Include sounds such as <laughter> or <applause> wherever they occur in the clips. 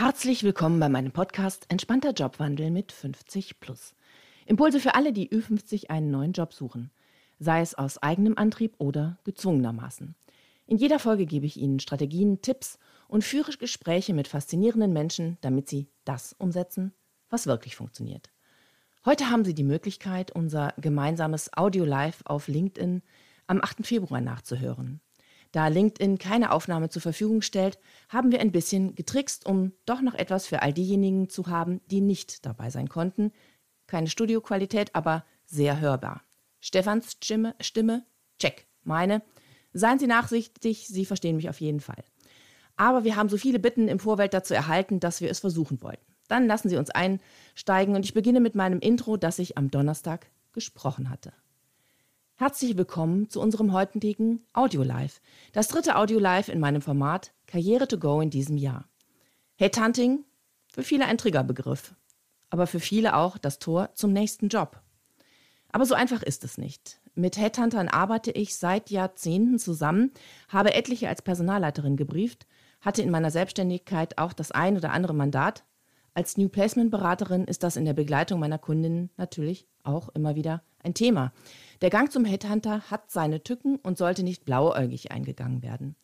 Herzlich willkommen bei meinem Podcast Entspannter Jobwandel mit 50 plus. Impulse für alle, die Ü50 einen neuen Job suchen, sei es aus eigenem Antrieb oder gezwungenermaßen. In jeder Folge gebe ich Ihnen Strategien, Tipps und führe Gespräche mit faszinierenden Menschen, damit Sie das umsetzen, was wirklich funktioniert. Heute haben Sie die Möglichkeit, unser gemeinsames Audio Live auf LinkedIn am 8. Februar nachzuhören. Da LinkedIn keine Aufnahme zur Verfügung stellt, haben wir ein bisschen getrickst, um doch noch etwas für all diejenigen zu haben, die nicht dabei sein konnten. Keine Studioqualität, aber sehr hörbar. Stefans Stimme, Stimme, check. Meine. Seien Sie nachsichtig, Sie verstehen mich auf jeden Fall. Aber wir haben so viele Bitten im Vorfeld dazu erhalten, dass wir es versuchen wollten. Dann lassen Sie uns einsteigen und ich beginne mit meinem Intro, das ich am Donnerstag gesprochen hatte. Herzlich willkommen zu unserem heutigen Audio Live. Das dritte Audio Live in meinem Format Karriere to Go in diesem Jahr. Headhunting, für viele ein Triggerbegriff, aber für viele auch das Tor zum nächsten Job. Aber so einfach ist es nicht. Mit Headhuntern arbeite ich seit Jahrzehnten zusammen, habe etliche als Personalleiterin gebrieft, hatte in meiner Selbstständigkeit auch das ein oder andere Mandat. Als New Placement Beraterin ist das in der Begleitung meiner Kundinnen natürlich auch immer wieder ein Thema. Der Gang zum Headhunter hat seine Tücken und sollte nicht blauäugig eingegangen werden.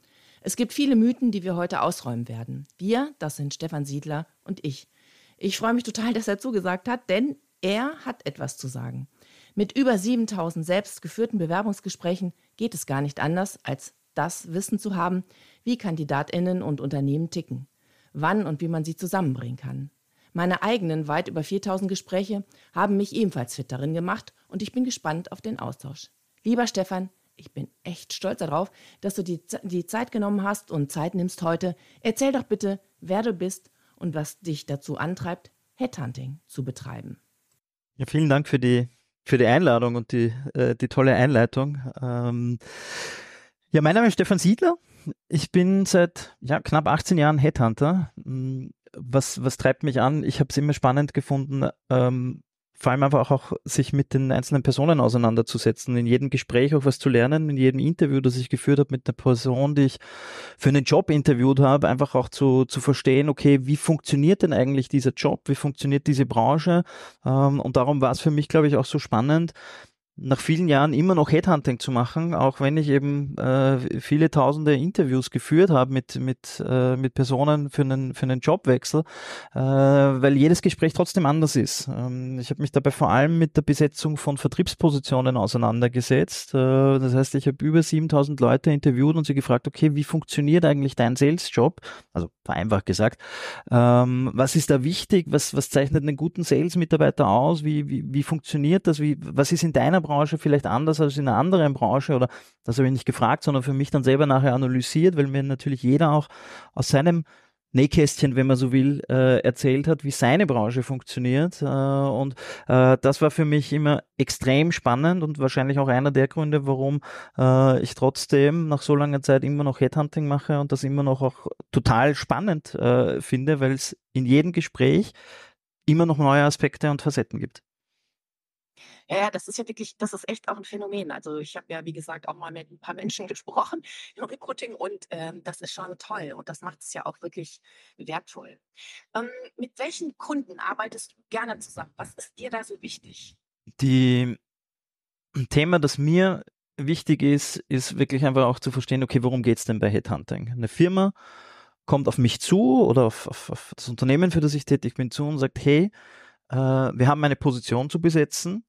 Es gibt viele Mythen, die wir heute ausräumen werden. Wir, das sind Stefan Siedler und ich. Ich freue mich total, dass er zugesagt hat, denn er hat etwas zu sagen. Mit über 7000 selbst geführten Bewerbungsgesprächen geht es gar nicht anders, als das Wissen zu haben, wie Kandidatinnen und Unternehmen ticken, wann und wie man sie zusammenbringen kann. Meine eigenen weit über 4000 Gespräche haben mich ebenfalls fit darin gemacht und ich bin gespannt auf den Austausch. Lieber Stefan, ich bin echt stolz darauf, dass du die, die Zeit genommen hast und Zeit nimmst heute. Erzähl doch bitte, wer du bist und was dich dazu antreibt, Headhunting zu betreiben. Ja, vielen Dank für die, für die Einladung und die, äh, die tolle Einleitung. Ähm, ja, mein Name ist Stefan Siedler. Ich bin seit ja, knapp 18 Jahren Headhunter was, was treibt mich an? Ich habe es immer spannend gefunden, ähm, vor allem einfach auch sich mit den einzelnen Personen auseinanderzusetzen, in jedem Gespräch auch was zu lernen, in jedem Interview, das ich geführt habe mit der Person, die ich für einen Job interviewt habe, einfach auch zu, zu verstehen, okay, wie funktioniert denn eigentlich dieser Job, wie funktioniert diese Branche? Ähm, und darum war es für mich, glaube ich, auch so spannend, nach vielen Jahren immer noch Headhunting zu machen, auch wenn ich eben äh, viele tausende Interviews geführt habe mit, mit, äh, mit Personen für einen, für einen Jobwechsel, äh, weil jedes Gespräch trotzdem anders ist. Ähm, ich habe mich dabei vor allem mit der Besetzung von Vertriebspositionen auseinandergesetzt. Äh, das heißt, ich habe über 7000 Leute interviewt und sie gefragt, okay, wie funktioniert eigentlich dein Sales-Job? Also vereinfacht gesagt. Ähm, was ist da wichtig? Was, was zeichnet einen guten Sales-Mitarbeiter aus? Wie, wie, wie funktioniert das? Wie, was ist in deiner Branche vielleicht anders als in einer anderen Branche oder das habe ich nicht gefragt, sondern für mich dann selber nachher analysiert, weil mir natürlich jeder auch aus seinem Nähkästchen, wenn man so will, äh, erzählt hat, wie seine Branche funktioniert. Äh, und äh, das war für mich immer extrem spannend und wahrscheinlich auch einer der Gründe, warum äh, ich trotzdem nach so langer Zeit immer noch Headhunting mache und das immer noch auch total spannend äh, finde, weil es in jedem Gespräch immer noch neue Aspekte und Facetten gibt. Ja, das ist ja wirklich, das ist echt auch ein Phänomen. Also ich habe ja, wie gesagt, auch mal mit ein paar Menschen <laughs> gesprochen im Recruiting und ähm, das ist schon toll und das macht es ja auch wirklich wertvoll. Ähm, mit welchen Kunden arbeitest du gerne zusammen? Was ist dir da so wichtig? Die Thema, das mir wichtig ist, ist wirklich einfach auch zu verstehen, okay, worum geht es denn bei Headhunting? Eine Firma kommt auf mich zu oder auf, auf, auf das Unternehmen, für das ich tätig bin, zu und sagt, hey, äh, wir haben eine Position zu besetzen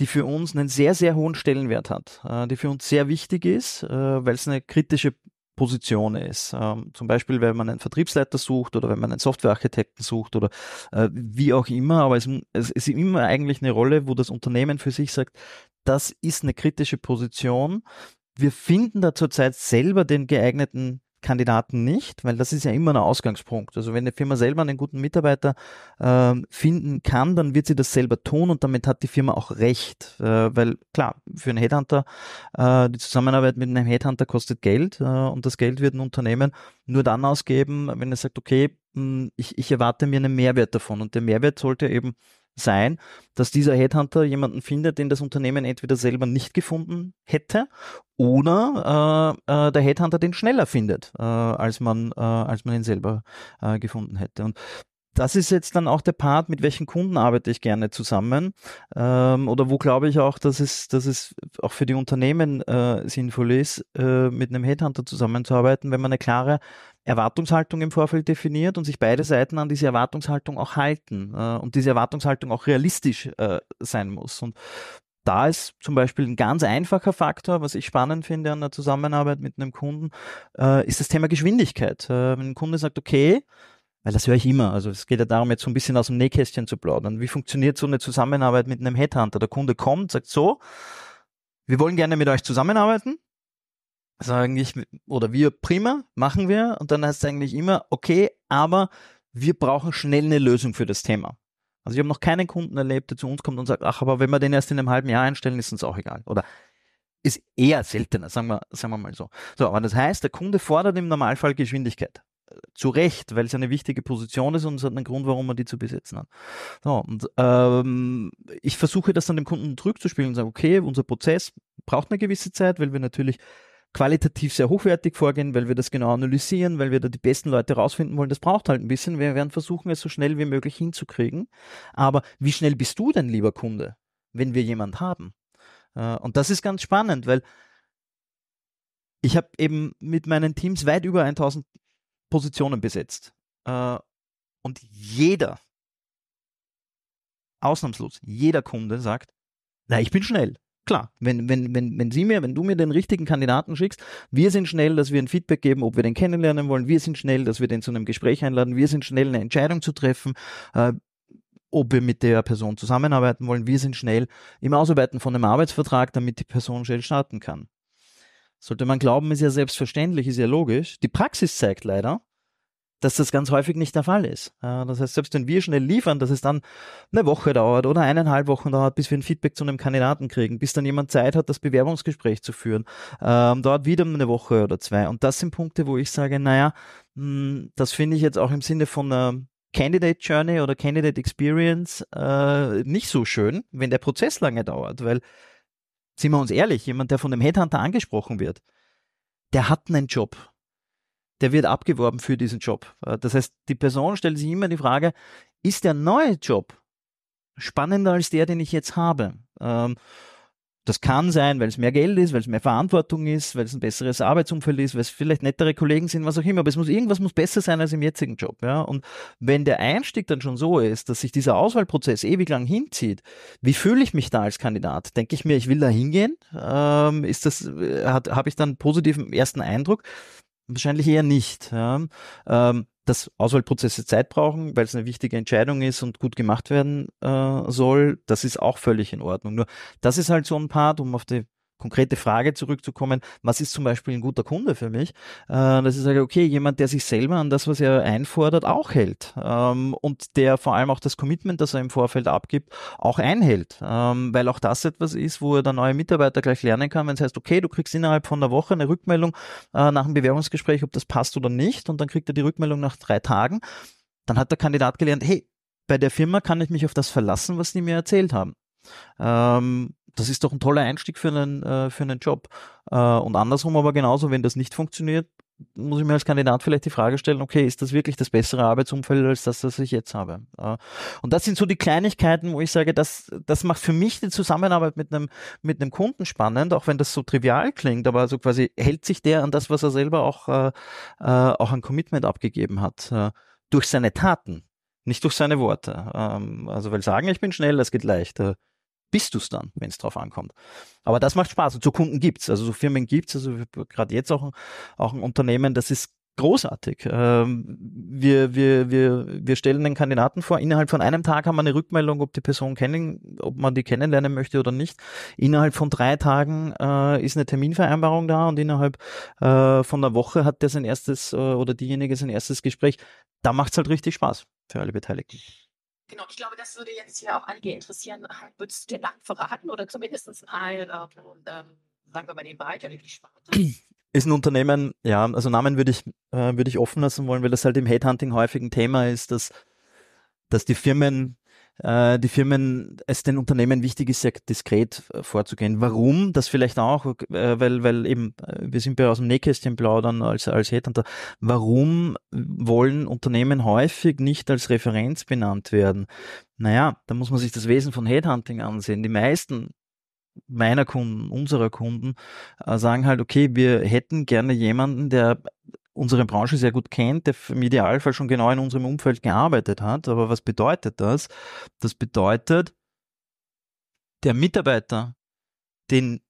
die für uns einen sehr, sehr hohen Stellenwert hat, äh, die für uns sehr wichtig ist, äh, weil es eine kritische Position ist. Ähm, zum Beispiel, wenn man einen Vertriebsleiter sucht oder wenn man einen Softwarearchitekten sucht oder äh, wie auch immer, aber es, es ist immer eigentlich eine Rolle, wo das Unternehmen für sich sagt, das ist eine kritische Position. Wir finden da zurzeit selber den geeigneten Kandidaten nicht, weil das ist ja immer ein Ausgangspunkt. Also wenn eine Firma selber einen guten Mitarbeiter äh, finden kann, dann wird sie das selber tun und damit hat die Firma auch recht. Äh, weil klar, für einen Headhunter, äh, die Zusammenarbeit mit einem Headhunter kostet Geld äh, und das Geld wird ein Unternehmen nur dann ausgeben, wenn er sagt, okay, hm, ich, ich erwarte mir einen Mehrwert davon und der Mehrwert sollte eben sein, dass dieser Headhunter jemanden findet, den das Unternehmen entweder selber nicht gefunden hätte oder äh, äh, der Headhunter den schneller findet, äh, als man äh, als man ihn selber äh, gefunden hätte. Und das ist jetzt dann auch der Part, mit welchen Kunden arbeite ich gerne zusammen ähm, oder wo glaube ich auch, dass es, dass es auch für die Unternehmen äh, sinnvoll ist, äh, mit einem Headhunter zusammenzuarbeiten, wenn man eine klare Erwartungshaltung im Vorfeld definiert und sich beide Seiten an diese Erwartungshaltung auch halten äh, und diese Erwartungshaltung auch realistisch äh, sein muss. Und da ist zum Beispiel ein ganz einfacher Faktor, was ich spannend finde an der Zusammenarbeit mit einem Kunden, äh, ist das Thema Geschwindigkeit. Äh, wenn ein Kunde sagt, okay, weil das höre ich immer. Also es geht ja darum, jetzt so ein bisschen aus dem Nähkästchen zu plaudern. Wie funktioniert so eine Zusammenarbeit mit einem Headhunter? Der Kunde kommt, sagt so, wir wollen gerne mit euch zusammenarbeiten. Sagen ich, oder wir, prima, machen wir. Und dann heißt es eigentlich immer, okay, aber wir brauchen schnell eine Lösung für das Thema. Also ich habe noch keinen Kunden erlebt, der zu uns kommt und sagt, ach, aber wenn wir den erst in einem halben Jahr einstellen, ist uns auch egal. Oder ist eher seltener, sagen wir, sagen wir mal so. So, aber das heißt, der Kunde fordert im Normalfall Geschwindigkeit zu Recht, weil es eine wichtige Position ist und es hat einen Grund, warum man die zu besetzen hat. So, und ähm, ich versuche das dann dem Kunden zurückzuspielen und sage, okay, unser Prozess braucht eine gewisse Zeit, weil wir natürlich qualitativ sehr hochwertig vorgehen, weil wir das genau analysieren, weil wir da die besten Leute rausfinden wollen. Das braucht halt ein bisschen. Wir werden versuchen, es so schnell wie möglich hinzukriegen. Aber wie schnell bist du denn, lieber Kunde, wenn wir jemand haben? Äh, und das ist ganz spannend, weil ich habe eben mit meinen Teams weit über 1000 Positionen besetzt. Äh, und jeder, ausnahmslos, jeder Kunde sagt, na, ich bin schnell. Klar, wenn, wenn, wenn, wenn Sie mir, wenn du mir den richtigen Kandidaten schickst, wir sind schnell, dass wir ein Feedback geben, ob wir den kennenlernen wollen, wir sind schnell, dass wir den zu einem Gespräch einladen, wir sind schnell, eine Entscheidung zu treffen, äh, ob wir mit der Person zusammenarbeiten wollen, wir sind schnell im Ausarbeiten von einem Arbeitsvertrag, damit die Person schnell starten kann. Sollte man glauben, ist ja selbstverständlich, ist ja logisch. Die Praxis zeigt leider, dass das ganz häufig nicht der Fall ist. Das heißt, selbst wenn wir schnell liefern, dass es dann eine Woche dauert oder eineinhalb Wochen dauert, bis wir ein Feedback zu einem Kandidaten kriegen, bis dann jemand Zeit hat, das Bewerbungsgespräch zu führen, ähm, dauert wieder eine Woche oder zwei. Und das sind Punkte, wo ich sage, naja, hm, das finde ich jetzt auch im Sinne von einer Candidate Journey oder Candidate Experience äh, nicht so schön, wenn der Prozess lange dauert, weil sind wir uns ehrlich, jemand, der von dem Headhunter angesprochen wird, der hat einen Job. Der wird abgeworben für diesen Job. Äh, das heißt, die Person stellt sich immer die Frage, ist der neue Job spannender als der, den ich jetzt habe? Das kann sein, weil es mehr Geld ist, weil es mehr Verantwortung ist, weil es ein besseres Arbeitsumfeld ist, weil es vielleicht nettere Kollegen sind, was auch immer. Aber es muss irgendwas muss besser sein als im jetzigen Job. Ja? Und wenn der Einstieg dann schon so ist, dass sich dieser Auswahlprozess ewig lang hinzieht, wie fühle ich mich da als Kandidat? Denke ich mir, ich will da hingehen? Ähm, ist das, äh, habe ich dann einen positiven ersten Eindruck? Wahrscheinlich eher nicht. Ja? Ähm, dass Auswahlprozesse Zeit brauchen, weil es eine wichtige Entscheidung ist und gut gemacht werden äh, soll, das ist auch völlig in Ordnung. Nur das ist halt so ein Part, um auf die konkrete Frage zurückzukommen, was ist zum Beispiel ein guter Kunde für mich? Äh, dass ich sage, okay, jemand, der sich selber an das, was er einfordert, auch hält ähm, und der vor allem auch das Commitment, das er im Vorfeld abgibt, auch einhält, ähm, weil auch das etwas ist, wo er der neue Mitarbeiter gleich lernen kann, wenn es heißt, okay, du kriegst innerhalb von einer Woche eine Rückmeldung äh, nach einem Bewerbungsgespräch, ob das passt oder nicht und dann kriegt er die Rückmeldung nach drei Tagen, dann hat der Kandidat gelernt, hey, bei der Firma kann ich mich auf das verlassen, was die mir erzählt haben. Ähm, das ist doch ein toller Einstieg für einen, äh, für einen Job. Äh, und andersrum aber genauso, wenn das nicht funktioniert, muss ich mir als Kandidat vielleicht die Frage stellen, okay, ist das wirklich das bessere Arbeitsumfeld als das, was ich jetzt habe? Äh, und das sind so die Kleinigkeiten, wo ich sage, das, das macht für mich die Zusammenarbeit mit einem, mit einem Kunden spannend, auch wenn das so trivial klingt, aber also quasi hält sich der an das, was er selber auch, äh, äh auch ein Commitment abgegeben hat, äh, durch seine Taten, nicht durch seine Worte. Ähm, also, weil sagen, ich bin schnell, das geht leicht bist du es dann, wenn es drauf ankommt. Aber das macht Spaß und so Kunden gibt's, also so Firmen gibt's, also gerade jetzt auch, auch ein Unternehmen, das ist großartig. Ähm, wir, wir, wir, wir stellen den Kandidaten vor, innerhalb von einem Tag haben wir eine Rückmeldung, ob die Person kennen, ob man die kennenlernen möchte oder nicht. Innerhalb von drei Tagen äh, ist eine Terminvereinbarung da und innerhalb äh, von einer Woche hat der sein erstes äh, oder diejenige sein erstes Gespräch. Da macht's halt richtig Spaß für alle Beteiligten. Genau, ich glaube, das würde jetzt hier auch einige interessieren. Würdest du den Namen verraten oder zumindest ein, ähm, ähm, sagen wir mal, den Bereich oder die Sparte? Ist ein Unternehmen, ja, also Namen würde ich, äh, würde ich offen lassen wollen, weil das halt im Headhunting häufig ein Thema ist, dass, dass die Firmen äh, die Firmen, es den Unternehmen wichtig ist, sehr diskret äh, vorzugehen. Warum? Das vielleicht auch, äh, weil, weil eben, äh, wir sind ja aus dem Nähkästchen plaudern als, als Headhunter. Warum wollen Unternehmen häufig nicht als Referenz benannt werden? Naja, da muss man sich das Wesen von Headhunting ansehen. Die meisten meiner Kunden, unserer Kunden, äh, sagen halt, okay, wir hätten gerne jemanden, der unsere Branche sehr gut kennt, der im Idealfall schon genau in unserem Umfeld gearbeitet hat. Aber was bedeutet das? Das bedeutet, der Mitarbeiter, den,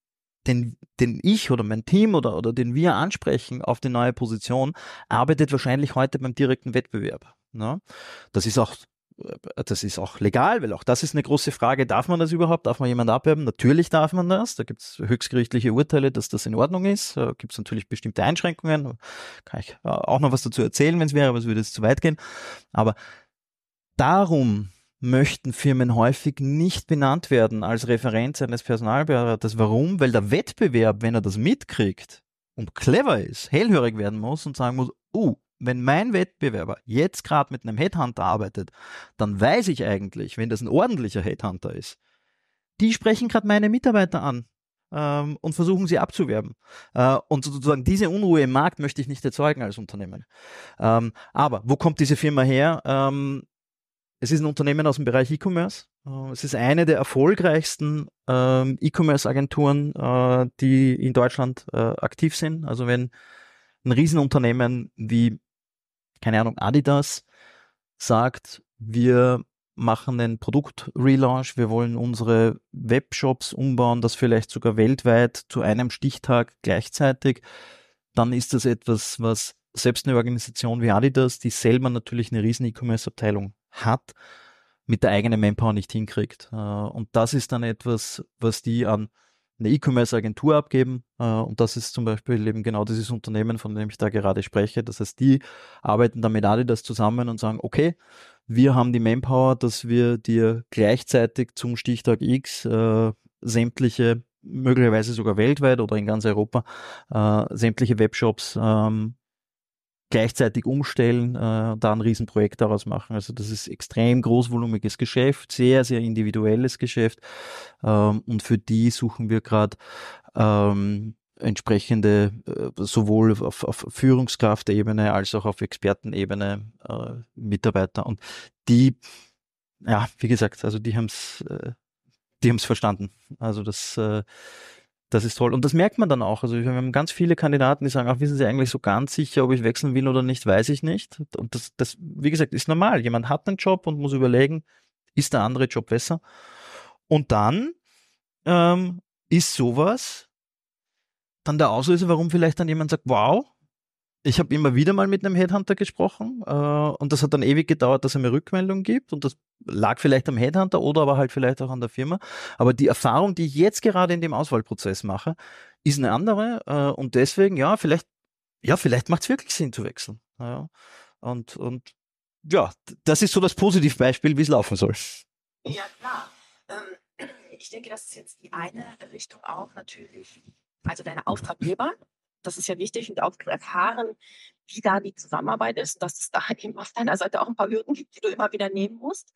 den, den ich oder mein Team oder, oder den wir ansprechen auf die neue Position, arbeitet wahrscheinlich heute beim direkten Wettbewerb. Ne? Das ist auch das ist auch legal, weil auch das ist eine große Frage. Darf man das überhaupt? Darf man jemanden abwerben? Natürlich darf man das. Da gibt es höchstgerichtliche Urteile, dass das in Ordnung ist. Da gibt es natürlich bestimmte Einschränkungen. Kann ich äh, auch noch was dazu erzählen, wenn es wäre, aber es würde jetzt zu weit gehen. Aber darum möchten Firmen häufig nicht benannt werden als Referenz eines Personalberaters. Warum? Weil der Wettbewerb, wenn er das mitkriegt und clever ist, hellhörig werden muss und sagen muss, oh, wenn mein Wettbewerber jetzt gerade mit einem Headhunter arbeitet, dann weiß ich eigentlich, wenn das ein ordentlicher Headhunter ist, die sprechen gerade meine Mitarbeiter an ähm, und versuchen sie abzuwerben. Äh, und sozusagen diese Unruhe im Markt möchte ich nicht erzeugen als Unternehmen. Ähm, aber wo kommt diese Firma her? Ähm, es ist ein Unternehmen aus dem Bereich E-Commerce. Äh, es ist eine der erfolgreichsten ähm, E-Commerce-Agenturen, äh, die in Deutschland äh, aktiv sind. Also wenn ein Riesenunternehmen wie keine Ahnung, Adidas sagt, wir machen einen Produktrelaunch, wir wollen unsere Webshops umbauen, das vielleicht sogar weltweit zu einem Stichtag gleichzeitig, dann ist das etwas, was selbst eine Organisation wie Adidas, die selber natürlich eine riesen E-Commerce-Abteilung hat, mit der eigenen Manpower nicht hinkriegt. Äh, und das ist dann etwas, was die an eine E-Commerce-Agentur abgeben. Äh, und das ist zum Beispiel eben genau dieses Unternehmen, von dem ich da gerade spreche. Das heißt, die arbeiten dann mit Adidas zusammen und sagen, okay, wir haben die Manpower, dass wir dir gleichzeitig zum Stichtag X äh, sämtliche, möglicherweise sogar weltweit oder in ganz Europa, äh, sämtliche Webshops ähm, gleichzeitig umstellen, äh, da ein Riesenprojekt daraus machen. Also das ist extrem großvolumiges Geschäft, sehr, sehr individuelles Geschäft. Ähm, und für die suchen wir gerade ähm, entsprechende äh, sowohl auf, auf Führungskraftebene als auch auf Expertenebene äh, Mitarbeiter. Und die, ja, wie gesagt, also die haben es, äh, verstanden. Also das äh, das ist toll. Und das merkt man dann auch. Also wir haben ganz viele Kandidaten, die sagen, ach, wissen Sie eigentlich so ganz sicher, ob ich wechseln will oder nicht, weiß ich nicht. Und das, das, wie gesagt, ist normal. Jemand hat einen Job und muss überlegen, ist der andere Job besser? Und dann ähm, ist sowas dann der Auslöser, warum vielleicht dann jemand sagt, wow, ich habe immer wieder mal mit einem Headhunter gesprochen äh, und das hat dann ewig gedauert, dass er mir Rückmeldung gibt und das lag vielleicht am Headhunter oder aber halt vielleicht auch an der Firma. Aber die Erfahrung, die ich jetzt gerade in dem Auswahlprozess mache, ist eine andere äh, und deswegen, ja, vielleicht, ja, vielleicht macht es wirklich Sinn zu wechseln. Ja. Und, und ja, das ist so das Positivbeispiel, wie es laufen soll. Ja, klar. Ähm, <clears throat> ich denke, das ist jetzt die eine Richtung auch natürlich, also deine Auftraggeber, das ist ja wichtig und auch zu erfahren, wie da die Zusammenarbeit ist, dass es da eben auf deiner Seite auch ein paar Hürden gibt, die du immer wieder nehmen musst.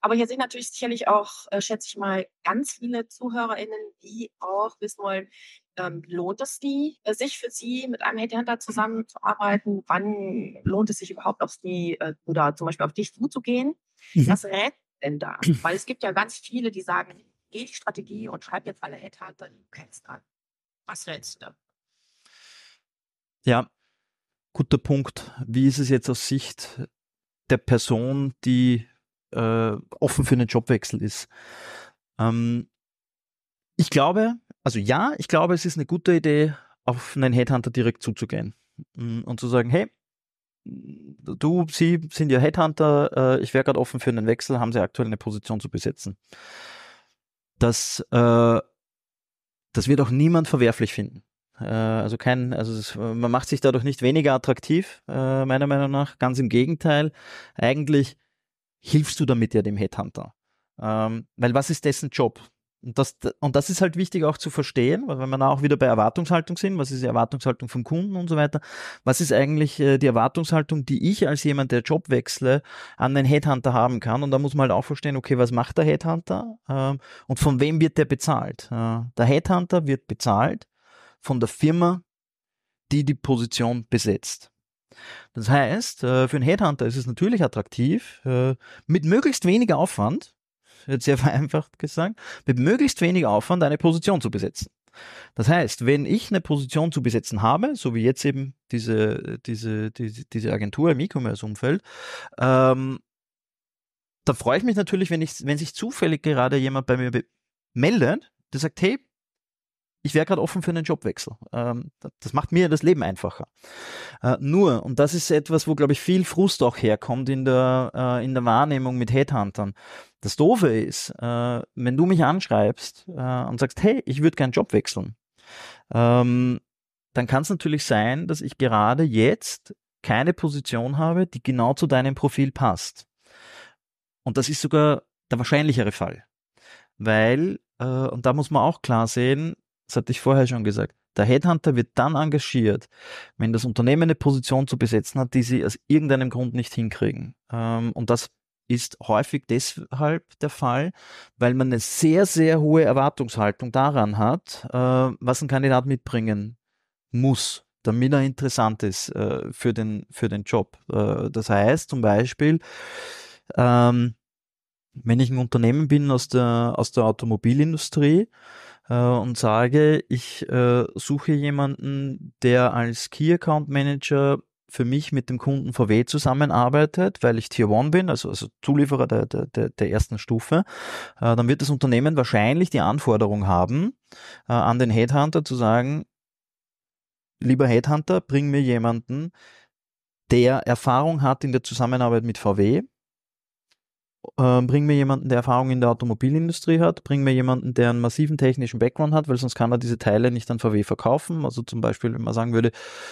Aber hier sind natürlich sicherlich auch, äh, schätze ich mal, ganz viele ZuhörerInnen, die auch wissen wollen, ähm, lohnt es die, äh, sich für sie mit einem Headhunter zusammenzuarbeiten? Wann lohnt es sich überhaupt auf sie äh, oder zum Beispiel auf dich zuzugehen? Mhm. Was rät denn da? Weil es gibt ja ganz viele, die sagen, geh die Strategie und schreib jetzt alle Headhunter, die du kennst an. Was rätst du da? Ja, guter Punkt. Wie ist es jetzt aus Sicht der Person, die äh, offen für einen Jobwechsel ist? Ähm, ich glaube, also ja, ich glaube, es ist eine gute Idee, auf einen Headhunter direkt zuzugehen mm, und zu sagen, hey, du, Sie sind ja Headhunter, äh, ich wäre gerade offen für einen Wechsel, haben Sie aktuell eine Position zu besetzen. Das, äh, das wird auch niemand verwerflich finden. Äh, also kein, also es, man macht sich dadurch nicht weniger attraktiv, äh, meiner Meinung nach. Ganz im Gegenteil. Eigentlich hilfst du damit ja dem Headhunter. Ähm, weil was ist dessen Job? Und das, und das ist halt wichtig auch zu verstehen, weil wenn wir da auch wieder bei Erwartungshaltung sind, was ist die Erwartungshaltung vom Kunden und so weiter, was ist eigentlich äh, die Erwartungshaltung, die ich als jemand, der Job wechsle, an den Headhunter haben kann. Und da muss man halt auch verstehen, okay, was macht der Headhunter ähm, und von wem wird der bezahlt? Äh, der Headhunter wird bezahlt von der Firma, die die Position besetzt. Das heißt, äh, für einen Headhunter ist es natürlich attraktiv, äh, mit möglichst weniger Aufwand, jetzt sehr <laughs> vereinfacht gesagt, mit möglichst wenig Aufwand eine Position zu besetzen. Das heißt, wenn ich eine Position zu besetzen habe, so wie jetzt eben diese, diese, diese, diese Agentur im E-Commerce-Umfeld, ähm, da freue ich mich natürlich, wenn, ich, wenn sich zufällig gerade jemand bei mir meldet, der sagt, hey, ich wäre gerade offen für einen Jobwechsel. Ähm, das macht mir das Leben einfacher. Äh, nur, und das ist etwas, wo, glaube ich, viel Frust auch herkommt in der, äh, in der Wahrnehmung mit Headhuntern. Das Doofe ist, äh, wenn du mich anschreibst und sagst, hey, ich würde gern Job wechseln, ähm, dann kann es natürlich sein, dass ich gerade jetzt keine Position habe, die genau zu deinem Profil passt. Und das ist sogar der wahrscheinlichere Fall. Weil, und da muss man auch klar sehen, das hatte ich vorher schon gesagt. Der Headhunter wird dann engagiert, wenn das Unternehmen eine Position zu besetzen hat, die sie aus irgendeinem Grund nicht hinkriegen. Ähm, und das ist häufig deshalb der Fall, weil man eine sehr, sehr hohe Erwartungshaltung daran hat, äh, was ein Kandidat mitbringen muss, damit er interessant ist äh, für, den, für den Job. Äh, das heißt zum Beispiel, ähm, wenn ich ein Unternehmen bin aus der, aus der Automobilindustrie, äh, und sage, ich äh, suche jemanden, der als Key Account Manager für mich mit dem Kunden VW zusammenarbeitet, weil ich Tier One bin, also, also Zulieferer der, der, der ersten Stufe, äh, dann wird das Unternehmen wahrscheinlich die Anforderung haben, äh, an den Headhunter zu sagen, lieber Headhunter, bring mir jemanden, der Erfahrung hat in der Zusammenarbeit mit VW, äh, bring mir jemanden, der Erfahrung in der Automobilindustrie hat, bring mir jemanden, der einen massiven technischen Background hat, weil sonst kann er diese Teile nicht an VW verkaufen. Also zum Beispiel, wenn man sagen würde,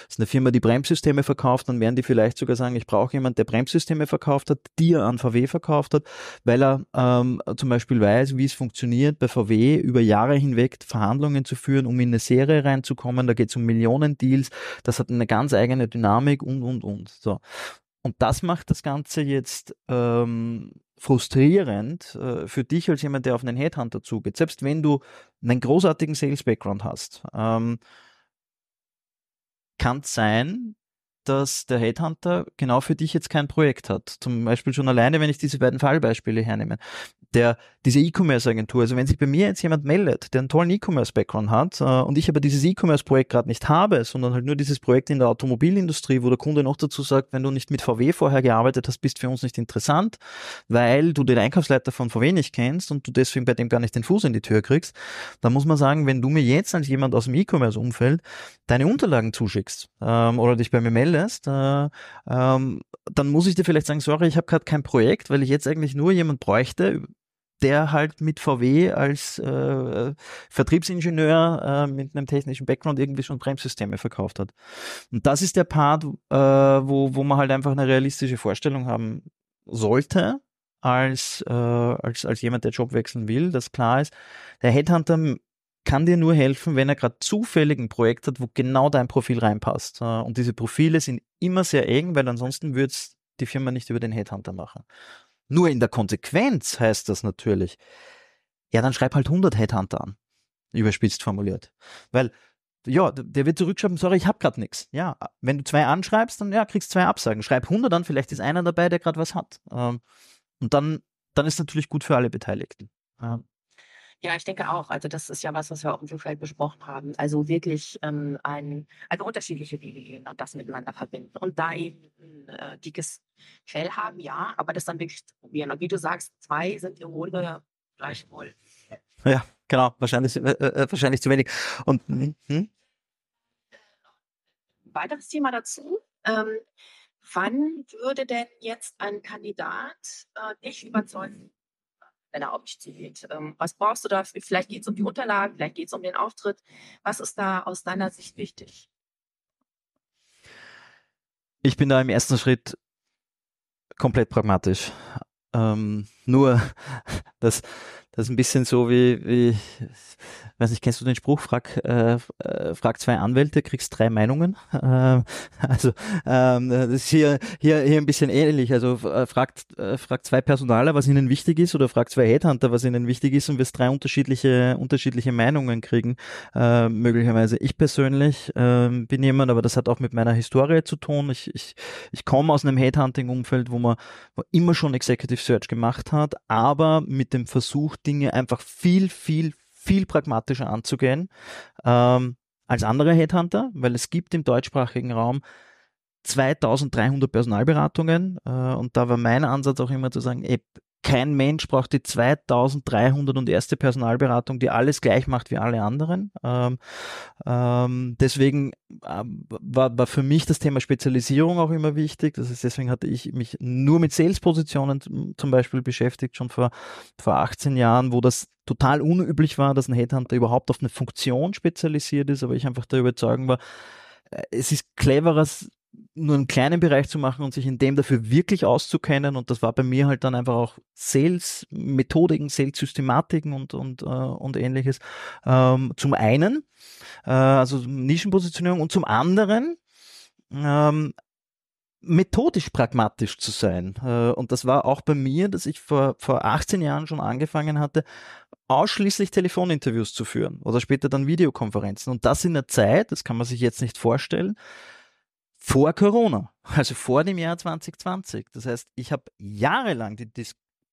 es ist eine Firma, die Bremssysteme verkauft, dann werden die vielleicht sogar sagen, ich brauche jemanden, der Bremssysteme verkauft hat, die er an VW verkauft hat, weil er ähm, zum Beispiel weiß, wie es funktioniert, bei VW über Jahre hinweg Verhandlungen zu führen, um in eine Serie reinzukommen. Da geht es um Millionen Deals. Das hat eine ganz eigene Dynamik und, und, und. So. Und das macht das Ganze jetzt ähm, frustrierend äh, für dich als jemand, der auf einen Headhunter zugeht. Selbst wenn du einen großartigen Sales-Background hast, ähm, kann es sein, dass der Headhunter genau für dich jetzt kein Projekt hat. Zum Beispiel schon alleine, wenn ich diese beiden Fallbeispiele hernehme der, diese E-Commerce-Agentur, also wenn sich bei mir jetzt jemand meldet, der einen tollen E-Commerce-Background hat äh, und ich aber dieses E-Commerce-Projekt gerade nicht habe, sondern halt nur dieses Projekt in der Automobilindustrie, wo der Kunde noch dazu sagt, wenn du nicht mit VW vorher gearbeitet hast, bist für uns nicht interessant, weil du den Einkaufsleiter von VW nicht kennst und du deswegen bei dem gar nicht den Fuß in die Tür kriegst, dann muss man sagen, wenn du mir jetzt als jemand aus dem E-Commerce-Umfeld deine Unterlagen zuschickst ähm, oder dich bei mir meldest, äh, ähm, dann muss ich dir vielleicht sagen, sorry, ich habe gerade kein Projekt, weil ich jetzt eigentlich nur jemand bräuchte, der halt mit VW als äh, Vertriebsingenieur äh, mit einem technischen Background irgendwie schon Bremssysteme verkauft hat. Und das ist der Part, äh, wo, wo man halt einfach eine realistische Vorstellung haben sollte, als, äh, als, als jemand, der Job wechseln will, dass klar ist, der Headhunter kann dir nur helfen, wenn er gerade zufällig ein Projekt hat, wo genau dein Profil reinpasst. Äh, und diese Profile sind immer sehr eng, weil ansonsten würde es die Firma nicht über den Headhunter machen. Nur in der Konsequenz heißt das natürlich, ja, dann schreib halt 100 Headhunter an. Überspitzt formuliert. Weil, ja, der wird zurückschreiben, sorry, ich habe gerade nichts. Ja, wenn du zwei anschreibst, dann ja, kriegst zwei Absagen. Schreib 100 an, vielleicht ist einer dabei, der gerade was hat. Ähm, und dann, dann ist natürlich gut für alle Beteiligten. Ja, ich denke auch. Also das ist ja was, was wir auch im Vorfeld besprochen haben. Also wirklich ähm, ein, also unterschiedliche Wege gehen und das miteinander verbinden. Und da eben ein äh, dickes Fell haben, ja, aber das dann wirklich zu probieren. Und wie du sagst, zwei sind im Grunde gleich voll. Ja, genau, wahrscheinlich, äh, äh, wahrscheinlich zu wenig. Und hm? hm? weiteres Thema dazu. Ähm, wann würde denn jetzt ein Kandidat äh, dich überzeugen, wenn er auf dich zugeht. Ähm, was brauchst du da? Vielleicht geht es um die Unterlagen, vielleicht geht es um den Auftritt. Was ist da aus deiner Sicht wichtig? Ich bin da im ersten Schritt komplett pragmatisch. Ähm, nur <laughs> das, das ist ein bisschen so wie, wie weiß nicht, kennst du den Spruch, frag, äh, äh frag zwei Anwälte, kriegst drei Meinungen. <laughs> Ähm, also ähm, das ist hier, hier, hier ein bisschen ähnlich. Also äh, fragt, äh, fragt zwei Personaler, was ihnen wichtig ist, oder fragt zwei Headhunter, was ihnen wichtig ist und wirst drei unterschiedliche, unterschiedliche Meinungen kriegen, äh, möglicherweise. Ich persönlich äh, bin jemand, aber das hat auch mit meiner Historie zu tun. Ich, ich, ich komme aus einem Headhunting-Umfeld, wo man wo immer schon Executive Search gemacht hat, aber mit dem Versuch, Dinge einfach viel, viel, viel pragmatischer anzugehen ähm, als andere Headhunter, weil es gibt im deutschsprachigen Raum 2300 Personalberatungen äh, und da war mein Ansatz auch immer zu sagen, ey, kein Mensch braucht die 2300 und erste Personalberatung, die alles gleich macht wie alle anderen. Ähm, ähm, deswegen ähm, war, war für mich das Thema Spezialisierung auch immer wichtig. Das heißt, deswegen hatte ich mich nur mit Sales-Positionen zum Beispiel beschäftigt, schon vor, vor 18 Jahren, wo das total unüblich war, dass ein Headhunter überhaupt auf eine Funktion spezialisiert ist, aber ich einfach der Überzeugung war, äh, es ist cleverer, nur einen kleinen Bereich zu machen und sich in dem dafür wirklich auszukennen. Und das war bei mir halt dann einfach auch Sales-Methodiken, Sales-Systematiken und, und, äh, und ähnliches. Ähm, zum einen, äh, also Nischenpositionierung und zum anderen, ähm, methodisch pragmatisch zu sein. Äh, und das war auch bei mir, dass ich vor, vor 18 Jahren schon angefangen hatte, ausschließlich Telefoninterviews zu führen oder später dann Videokonferenzen. Und das in der Zeit, das kann man sich jetzt nicht vorstellen, vor Corona, also vor dem Jahr 2020. Das heißt, ich habe jahrelang die, die,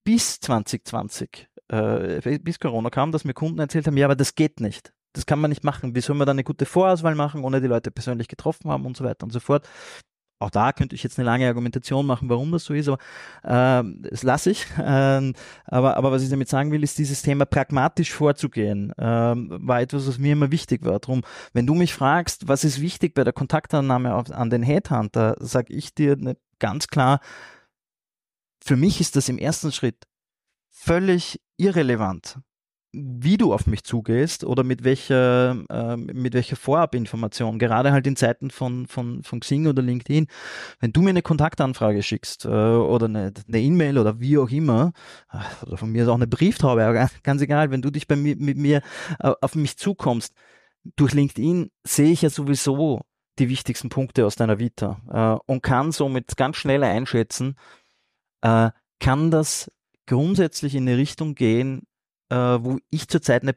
bis 2020, äh, bis Corona kam, dass mir Kunden erzählt haben, ja, aber das geht nicht. Das kann man nicht machen. Wie soll man da eine gute Vorauswahl machen, ohne die Leute persönlich getroffen haben und so weiter und so fort. Auch da könnte ich jetzt eine lange Argumentation machen, warum das so ist, aber äh, das lasse ich. <laughs> Ähm, aber, aber was ich damit sagen will, ist dieses Thema pragmatisch vorzugehen, ähm, war etwas, was mir immer wichtig war. Drum, wenn du mich fragst, was ist wichtig bei der Kontaktannahme auf, an den Headhunter, sage ich dir ne, ganz klar, für mich ist das im ersten Schritt völlig irrelevant, wie du auf mich zugehst oder mit welcher, äh, mit welcher Vorabinformation, gerade halt in Zeiten von, von, von Xing oder LinkedIn, wenn du mir eine Kontaktanfrage schickst äh, oder eine E-Mail e oder wie auch immer, oder von mir ist auch eine Brieftaube, <laughs> ganz egal, wenn du dich bei mir, mit mir äh, auf mich zukommst, durch LinkedIn sehe ich ja sowieso die wichtigsten Punkte aus deiner Vita äh, und kann somit ganz schnell einschätzen, äh, kann das grundsätzlich in eine Richtung gehen, äh, wo ich zurzeit ein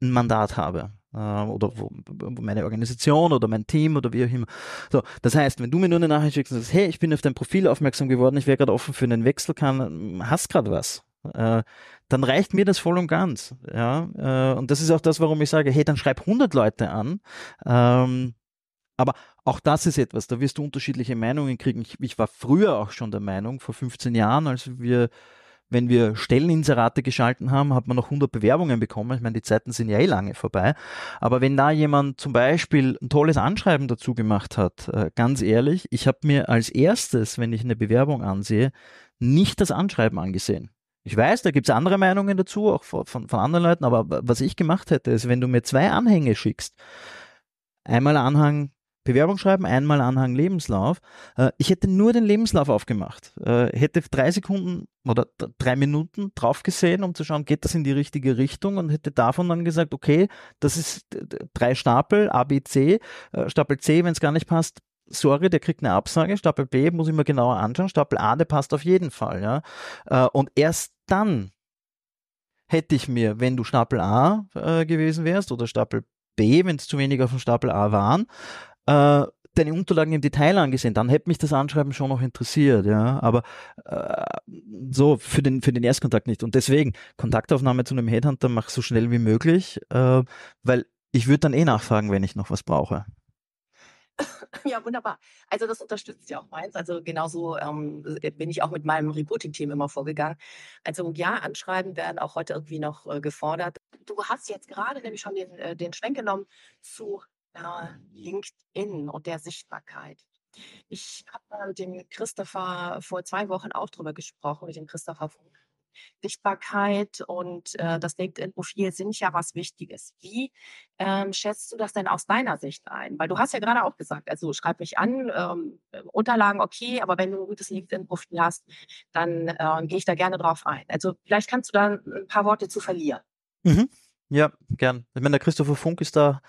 Mandat habe äh, oder wo, wo, meine Organisation oder mein Team oder wie auch immer. So, das heißt, wenn du mir nur eine Nachricht schickst und sagst, hey, ich bin auf dein Profil aufmerksam geworden, ich wäre gerade offen für einen Wechsel, kann, hast gerade was, äh, dann reicht mir das voll und ganz. Ja, äh, und das ist auch das, warum ich sage, hey, dann schreib 100 Leute an. Ähm, aber auch das ist etwas, da wirst du unterschiedliche Meinungen kriegen. Ich war früher auch schon der Meinung, vor 15 Jahren, als wir wenn wir Stelleninserate geschalten haben, hat man noch 100 Bewerbungen bekommen. Ich meine, die Zeiten sind ja eh lange vorbei. Aber wenn da jemand zum Beispiel ein tolles Anschreiben dazu gemacht hat, äh, ganz ehrlich, ich habe mir als erstes, wenn ich eine Bewerbung ansehe, nicht das Anschreiben angesehen. Ich weiß, da gibt es andere Meinungen dazu, auch von, von, von anderen Leuten, aber was ich gemacht hätte, ist, wenn du mir zwei Anhänge schickst, einmal Anhang Bewerbung schreiben, einmal Anhang Lebenslauf. Äh, ich hätte nur den Lebenslauf aufgemacht, äh, hätte drei Sekunden oder drei Minuten drauf gesehen, um zu schauen, geht das in die richtige Richtung und hätte davon dann gesagt, okay, das ist drei Stapel, A, B, C. Äh, Stapel C, wenn es gar nicht passt, sorry, der kriegt eine Absage. Stapel B muss ich mir genauer anschauen. Stapel A, der passt auf jeden Fall. Ja? Und erst dann hätte ich mir, wenn du Stapel A gewesen wärst oder Stapel B, wenn es zu wenig auf dem Stapel A waren, äh, deine Unterlagen im Detail angesehen, dann hätte mich das Anschreiben schon noch interessiert, ja. Aber äh, so für den, für den Erstkontakt nicht. Und deswegen, Kontaktaufnahme zu einem Headhunter mach so schnell wie möglich, äh, weil ich würde dann eh nachfragen, wenn ich noch was brauche. <laughs> Ja, wunderbar. Also das unterstützt ja auch meins. Also genauso ähm, bin ich auch mit meinem Recruiting-Team immer vorgegangen. Also ja, Anschreiben werden auch heute irgendwie noch äh, gefordert. Du hast jetzt gerade nämlich schon den, äh, den Schwenk genommen zu äh, LinkedIn und der Sichtbarkeit. Ich habe mit dem Christopher vor zwei Wochen auch drüber gesprochen, mit dem Christopher Funk. Sichtbarkeit und äh, das LinkedIn-Profil sind ja was Wichtiges. Wie ähm, schätzt du das denn aus deiner Sicht ein? Weil du hast ja gerade auch gesagt, also schreib mich an, ähm, Unterlagen okay, aber wenn du ein gutes LinkedIn-Profil hast, dann äh, gehe ich da gerne drauf ein. Also vielleicht kannst du da ein paar Worte zu verlieren. Mhm. Ja, gern. Ich meine, der Christopher Funk ist da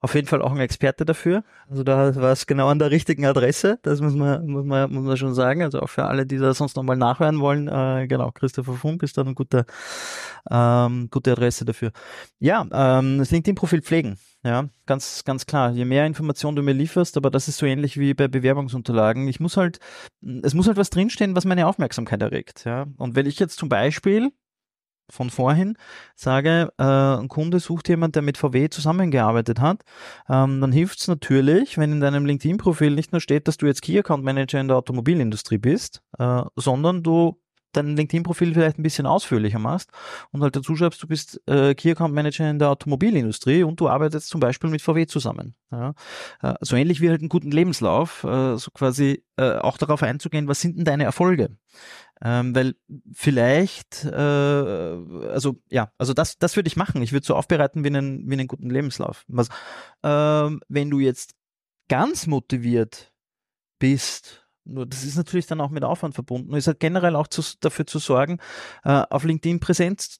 auf jeden Fall auch ein Experte dafür. Also da war es genau an der richtigen Adresse, das muss man, muss man, muss man schon sagen. Also auch für alle, die da sonst nochmal nachhören wollen, äh, genau, Christopher Funk ist dann eine gute, ähm, gute Adresse dafür. Ja, ähm, das LinkedIn-Profil pflegen. Ja, ganz, ganz klar. Je mehr Informationen du mir lieferst, aber das ist so ähnlich wie bei Bewerbungsunterlagen. Ich muss halt, es muss halt was drinstehen, was meine Aufmerksamkeit erregt. Ja, und wenn ich jetzt zum Beispiel von vorhin sage, äh, ein Kunde sucht jemand, der mit VW zusammengearbeitet hat, ähm, dann hilft es natürlich, wenn in deinem LinkedIn-Profil nicht nur steht, dass du jetzt Key Account Manager in der Automobilindustrie bist, äh, sondern du dein LinkedIn-Profil vielleicht ein bisschen ausführlicher machst und halt dazu schreibst, du bist äh, Key Account Manager in der Automobilindustrie und du arbeitest zum Beispiel mit VW zusammen. Ja? Äh, so ähnlich wie halt einen guten Lebenslauf, äh, so quasi äh, auch darauf einzugehen, was sind denn deine Erfolge? Ähm, weil vielleicht, äh, also ja, also das, das würde ich machen. Ich würde so aufbereiten wie einen, wie einen guten Lebenslauf. Was, ähm, wenn du jetzt ganz motiviert bist, nur das ist natürlich dann auch mit Aufwand verbunden, ist halt generell auch zu, dafür zu sorgen, äh, auf LinkedIn präsent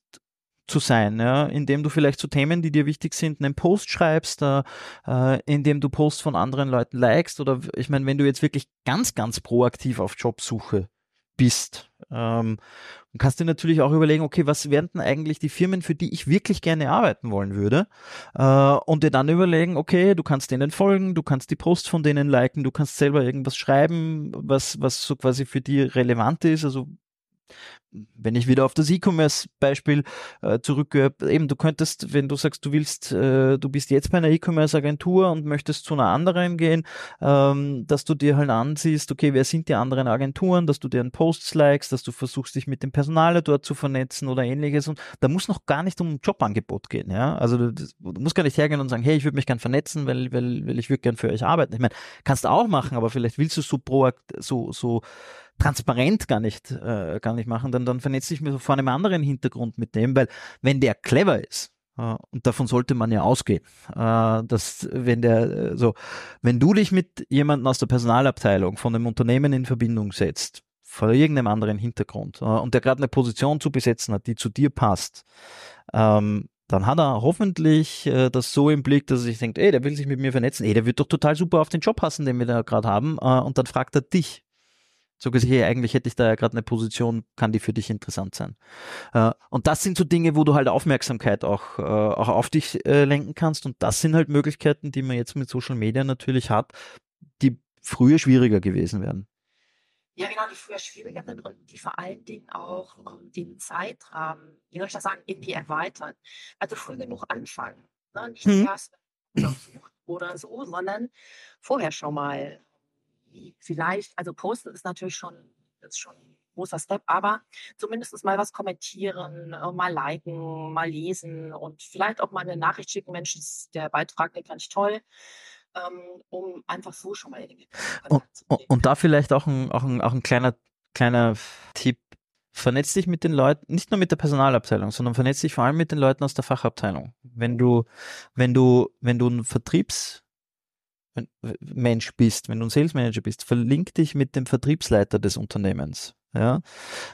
zu sein, ja, indem du vielleicht zu Themen, die dir wichtig sind, einen Post schreibst, äh, äh, indem du Posts von anderen Leuten likest oder ich meine, wenn du jetzt wirklich ganz, ganz proaktiv auf Jobsuche bist. Ähm, und kannst dir natürlich auch überlegen, okay, was wären denn eigentlich die Firmen, für die ich wirklich gerne arbeiten wollen würde? Äh, und dir dann überlegen, okay, du kannst denen folgen, du kannst die Posts von denen liken, du kannst selber irgendwas schreiben, was, was so quasi für die relevant ist. Also wenn ich wieder auf das E-Commerce-Beispiel äh, zurückgehe, eben du könntest, wenn du sagst, du willst, äh, du bist jetzt bei einer E-Commerce-Agentur und möchtest zu einer anderen gehen, ähm, dass du dir halt ansiehst, okay, wer sind die anderen Agenturen, dass du deren Posts likest, dass du versuchst, dich mit dem Personal dort zu vernetzen oder ähnliches. Und da muss noch gar nicht um ein Jobangebot gehen, ja. Also du, du musst gar nicht hergehen und sagen, hey, ich würde mich gern vernetzen, weil, weil, weil ich würde gern für euch arbeiten. Ich meine, kannst du auch machen, aber vielleicht willst du so proakt, so, so transparent gar nicht, äh, gar nicht machen, dann, dann vernetze ich mich vor einem anderen Hintergrund mit dem, weil wenn der clever ist, äh, und davon sollte man ja ausgehen, äh, dass wenn der äh, so, wenn du dich mit jemandem aus der Personalabteilung von einem Unternehmen in Verbindung setzt, vor irgendeinem anderen Hintergrund, und der gerade eine Position zu besetzen hat, die zu dir passt, ähm, dann hat er hoffentlich das so im Blick, dass er sich denkt, ey, der will sich mit mir vernetzen, ey, der wird doch total super auf den Job passen, den wir da gerade haben, und dann fragt er dich, so gesehen, hey, eigentlich hätte ich da ja gerade eine Position, kann die für dich interessant sein. Äh, und das sind so Dinge, wo du halt Aufmerksamkeit auch, äh, auch auf dich äh, lenken kannst. Und das sind halt Möglichkeiten, die man jetzt mit Social Media natürlich hat, die früher schwieriger gewesen wären. Ja, genau, die früher schwieriger sind und die vor allen Dingen auch um, den Zeitrahmen, wie soll ich das sagen, irgendwie erweitern. Also früh genug anfangen. Ne? Nicht hm. erst oder so, sondern vorher schon mal vielleicht, also posten ist natürlich schon, ist schon ein großer Step, aber zumindest mal was kommentieren, äh, mal liken, mal lesen und vielleicht auch mal eine Nachricht schicken, Mensch, der Beitrag, den fand ich toll, ähm, um einfach so schon mal in und, und da vielleicht auch ein, auch ein, auch ein kleiner, kleiner Tipp, vernetz dich mit den Leuten, nicht nur mit der Personalabteilung, sondern vernetz dich vor allem mit den Leuten aus der Fachabteilung. Wenn du, wenn du, wenn du ein Vertriebs Mensch bist, wenn du ein Sales Manager bist, verlink dich mit dem Vertriebsleiter des Unternehmens. Ja,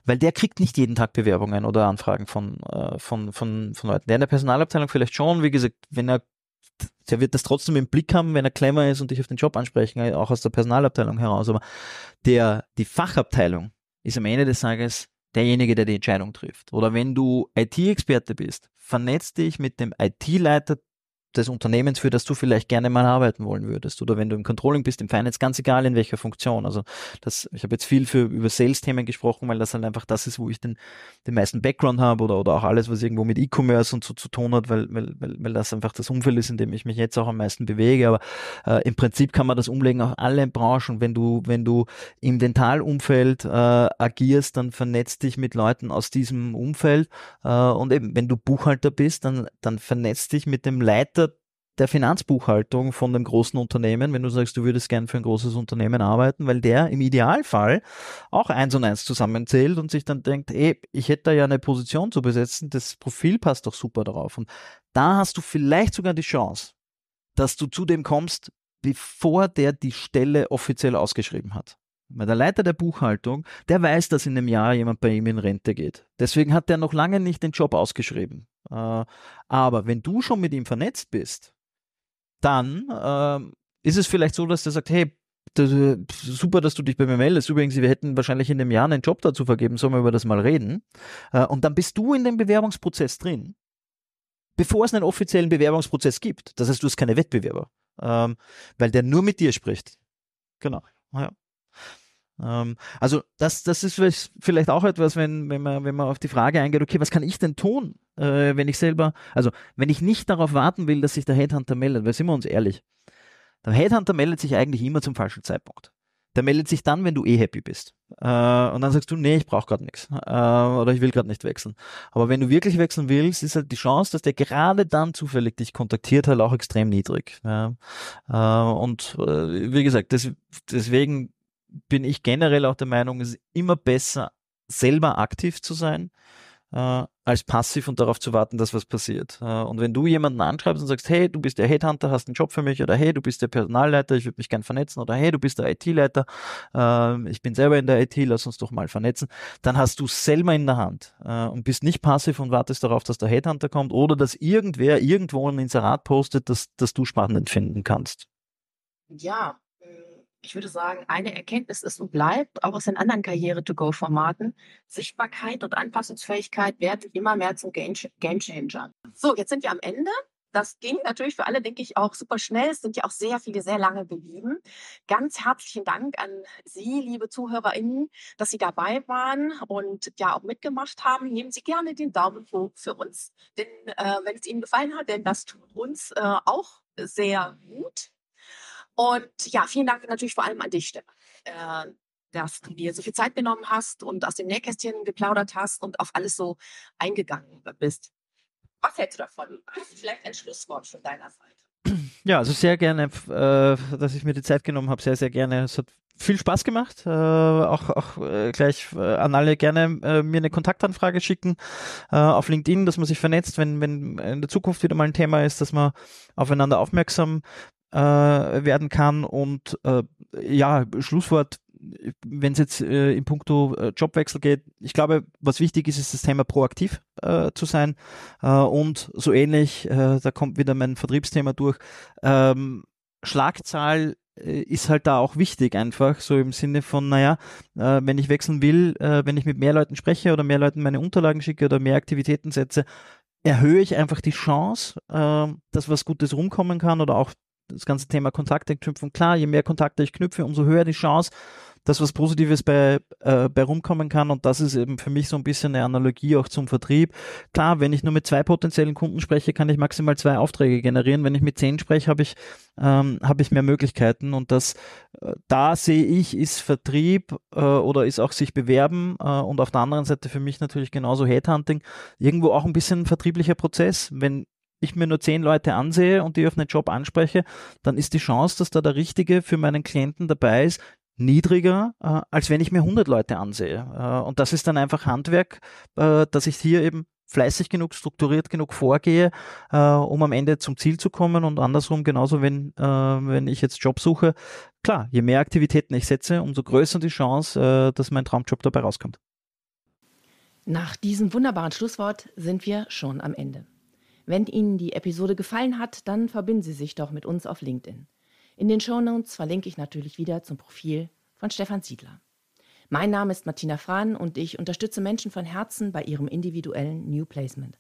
weil der kriegt nicht jeden Tag Bewerbungen oder Anfragen von, äh, von, von, von Leuten. Der in der Personalabteilung vielleicht schon, wie gesagt, wenn er, der wird das trotzdem im Blick haben, wenn er clever ist und dich auf den Job ansprechen, auch aus der Personalabteilung heraus. Aber der, die Fachabteilung ist am Ende des Tages derjenige, der die Entscheidung trifft. Oder wenn du IT-Experte bist, vernetz dich mit dem IT-Leiter des Unternehmens, für das du vielleicht gerne mal arbeiten wollen würdest. Oder wenn du im Controlling bist, im Finance, ganz egal in welcher Funktion. Also das, ich habe jetzt viel für über Sales-Themen gesprochen, weil das halt einfach das ist, wo ich den, den meisten Background habe oder, oder auch alles, was irgendwo mit E-Commerce und so zu tun hat, weil, weil, weil, weil das einfach das Umfeld ist, in dem ich mich jetzt auch am meisten bewege. Aber äh, im Prinzip kann man das umlegen auf alle Branchen. Wenn du, wenn du im Dentalumfeld äh, agierst, dann vernetzt dich mit Leuten aus diesem Umfeld. Äh, und eben, wenn du Buchhalter bist, dann, dann vernetzt dich mit dem Leiter der Finanzbuchhaltung von dem großen Unternehmen, wenn du sagst, du würdest gern für ein großes Unternehmen arbeiten, weil der im Idealfall auch eins und eins zusammenzählt und sich dann denkt, ey, ich hätte da ja eine Position zu besetzen, das Profil passt doch super darauf. Und da hast du vielleicht sogar die Chance, dass du zu dem kommst, bevor der die Stelle offiziell ausgeschrieben hat. Weil der Leiter der Buchhaltung, der weiß, dass in einem Jahr jemand bei ihm in Rente geht. Deswegen hat der noch lange nicht den Job ausgeschrieben. Äh, aber wenn du schon mit ihm vernetzt bist, dann äh, ist es vielleicht so, dass der sagt, hey, das, super, dass du dich bei mir meldest. Übrigens, wir hätten wahrscheinlich in dem Jahr einen Job dazu vergeben, sollen wir über das mal reden. Äh, und dann bist du in dem Bewerbungsprozess drin, bevor es einen offiziellen Bewerbungsprozess gibt. Das heißt, du hast keine Wettbewerber, ähm, weil der nur mit dir spricht. Genau. Ja. Ähm, also das, das ist vielleicht auch etwas, wenn, wenn, man, wenn man auf die Frage eingeht, okay, was kann ich denn tun, äh, wenn ich selber, also wenn ich nicht darauf warten will, dass sich der Headhunter meldet, weil sind wir uns ehrlich, der Headhunter meldet sich eigentlich immer zum falschen Zeitpunkt. Der meldet sich dann, wenn du eh happy bist. Äh, und dann sagst du, nee, ich brauche gerade nichts. Äh, oder ich will gerade nicht wechseln. Aber wenn du wirklich wechseln willst, ist halt die Chance, dass der gerade dann zufällig dich kontaktiert hat, auch extrem niedrig. Ja. Äh, und äh, wie gesagt, das, deswegen bin ich generell auch der Meinung, es ist immer besser, selber aktiv zu sein, äh, als passiv und darauf zu warten, dass was passiert. Äh, und wenn du jemanden anschreibst und sagst, hey, du bist der Headhunter, hast einen Job für mich, oder hey, du bist der Personalleiter, ich würde mich gern vernetzen, oder hey, du bist der IT-Leiter, äh, ich bin selber in der IT, lass uns doch mal vernetzen, dann hast du selber in der Hand äh, und bist nicht passiv und wartest darauf, dass der Headhunter kommt oder dass irgendwer irgendwo ein Inserat postet, dass, dass du spannend finden kannst. Ja, ich würde sagen, eine Erkenntnis ist und bleibt, auch aus den anderen Karriere-to-go-Formaten, Sichtbarkeit und Anpassungsfähigkeit werden immer mehr zum Game-Changer. So, jetzt sind wir am Ende. Das ging natürlich für alle, denke ich, auch super schnell. Es sind ja auch sehr viele sehr lange geblieben. Ganz herzlichen Dank an Sie, liebe ZuhörerInnen, dass Sie dabei waren und ja auch mitgemacht haben. Nehmen Sie gerne den Daumen hoch für uns, denn äh, wenn es Ihnen gefallen hat, denn das tut uns äh, auch sehr gut. Und ja, vielen Dank natürlich vor allem an dich, Stefan, äh, dass du dir so viel Zeit genommen hast und aus dem Nähkästchen geplaudert hast und auf alles so eingegangen bist. Was hältst du davon? Hast du vielleicht ein Schlusswort von deiner Seite? Ja, also sehr gerne, äh, dass ich mir die Zeit genommen habe. Sehr, sehr gerne. Es hat viel Spaß gemacht. Äh, auch auch äh, gleich äh, an alle gerne mir eine Kontaktanfrage schicken auf LinkedIn, dass man sich vernetzt, wenn, wenn in der Zukunft wieder mal ein Thema ist, dass man aufeinander aufmerksam äh, werden kann. Und äh, ja, Schlusswort, wenn es jetzt äh, in puncto äh, Jobwechsel geht, ich glaube, was wichtig ist, ist das Thema proaktiv äh, zu sein. Äh, und so ähnlich, äh, da kommt wieder mein Vertriebsthema durch. Ähm, Schlagzahl äh, ist halt da auch wichtig einfach, so im Sinne von, naja, äh, wenn ich wechseln will, äh, wenn ich mit mehr Leuten spreche oder mehr Leuten meine Unterlagen schicke oder mehr Aktivitäten setze, erhöhe ich einfach die Chance, äh, dass was Gutes rumkommen kann oder auch das ganze Thema Kontakte knüpfen. Klar, je mehr Kontakte ich knüpfe, umso höher die Chance, dass was Positives bei, äh, bei rumkommen kann. Und das ist eben für mich so ein bisschen eine Analogie auch zum Vertrieb. Klar, wenn ich nur mit zwei potenziellen Kunden spreche, kann ich maximal zwei Aufträge generieren. Wenn ich mit zehn spreche, habe ich, ähm, habe ich mehr Möglichkeiten. Und das, äh, da sehe ich, ist Vertrieb äh, oder ist auch sich bewerben äh, und auf der anderen Seite für mich natürlich genauso Headhunting irgendwo auch ein bisschen ein vertrieblicher Prozess. Wenn ich mir nur zehn Leute ansehe und die auf einen Job anspreche, dann ist die Chance, dass da der Richtige für meinen Klienten dabei ist, niedriger, äh, als wenn ich mir 100 Leute ansehe. Äh, und das ist dann einfach Handwerk, äh, dass ich hier eben fleißig genug, strukturiert genug vorgehe, äh, um am Ende zum Ziel zu kommen und andersrum genauso, wenn, äh, wenn ich jetzt Job suche. Klar, je mehr Aktivitäten ich setze, umso größer die Chance, äh, dass mein Traumjob dabei rauskommt. Nach diesem wunderbaren Schlusswort sind wir schon am Ende. Wenn Ihnen die Episode gefallen hat, dann verbinden Sie sich doch mit uns auf LinkedIn. In den Shownotes verlinke ich natürlich wieder zum Profil von Stefan Siedler. Mein Name ist Martina Frahn und ich unterstütze Menschen von Herzen bei ihrem individuellen New Placement,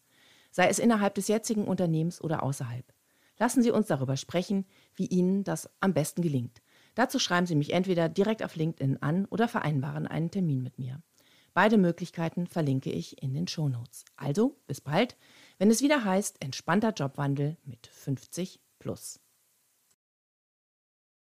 sei es innerhalb des jetzigen Unternehmens oder außerhalb. Lassen Sie uns darüber sprechen, wie Ihnen das am besten gelingt. Dazu schreiben Sie mich entweder direkt auf LinkedIn an oder vereinbaren einen Termin mit mir. Beide Möglichkeiten verlinke ich in den Shownotes. Also, bis bald wenn es wieder heißt entspannter Jobwandel mit 50 plus.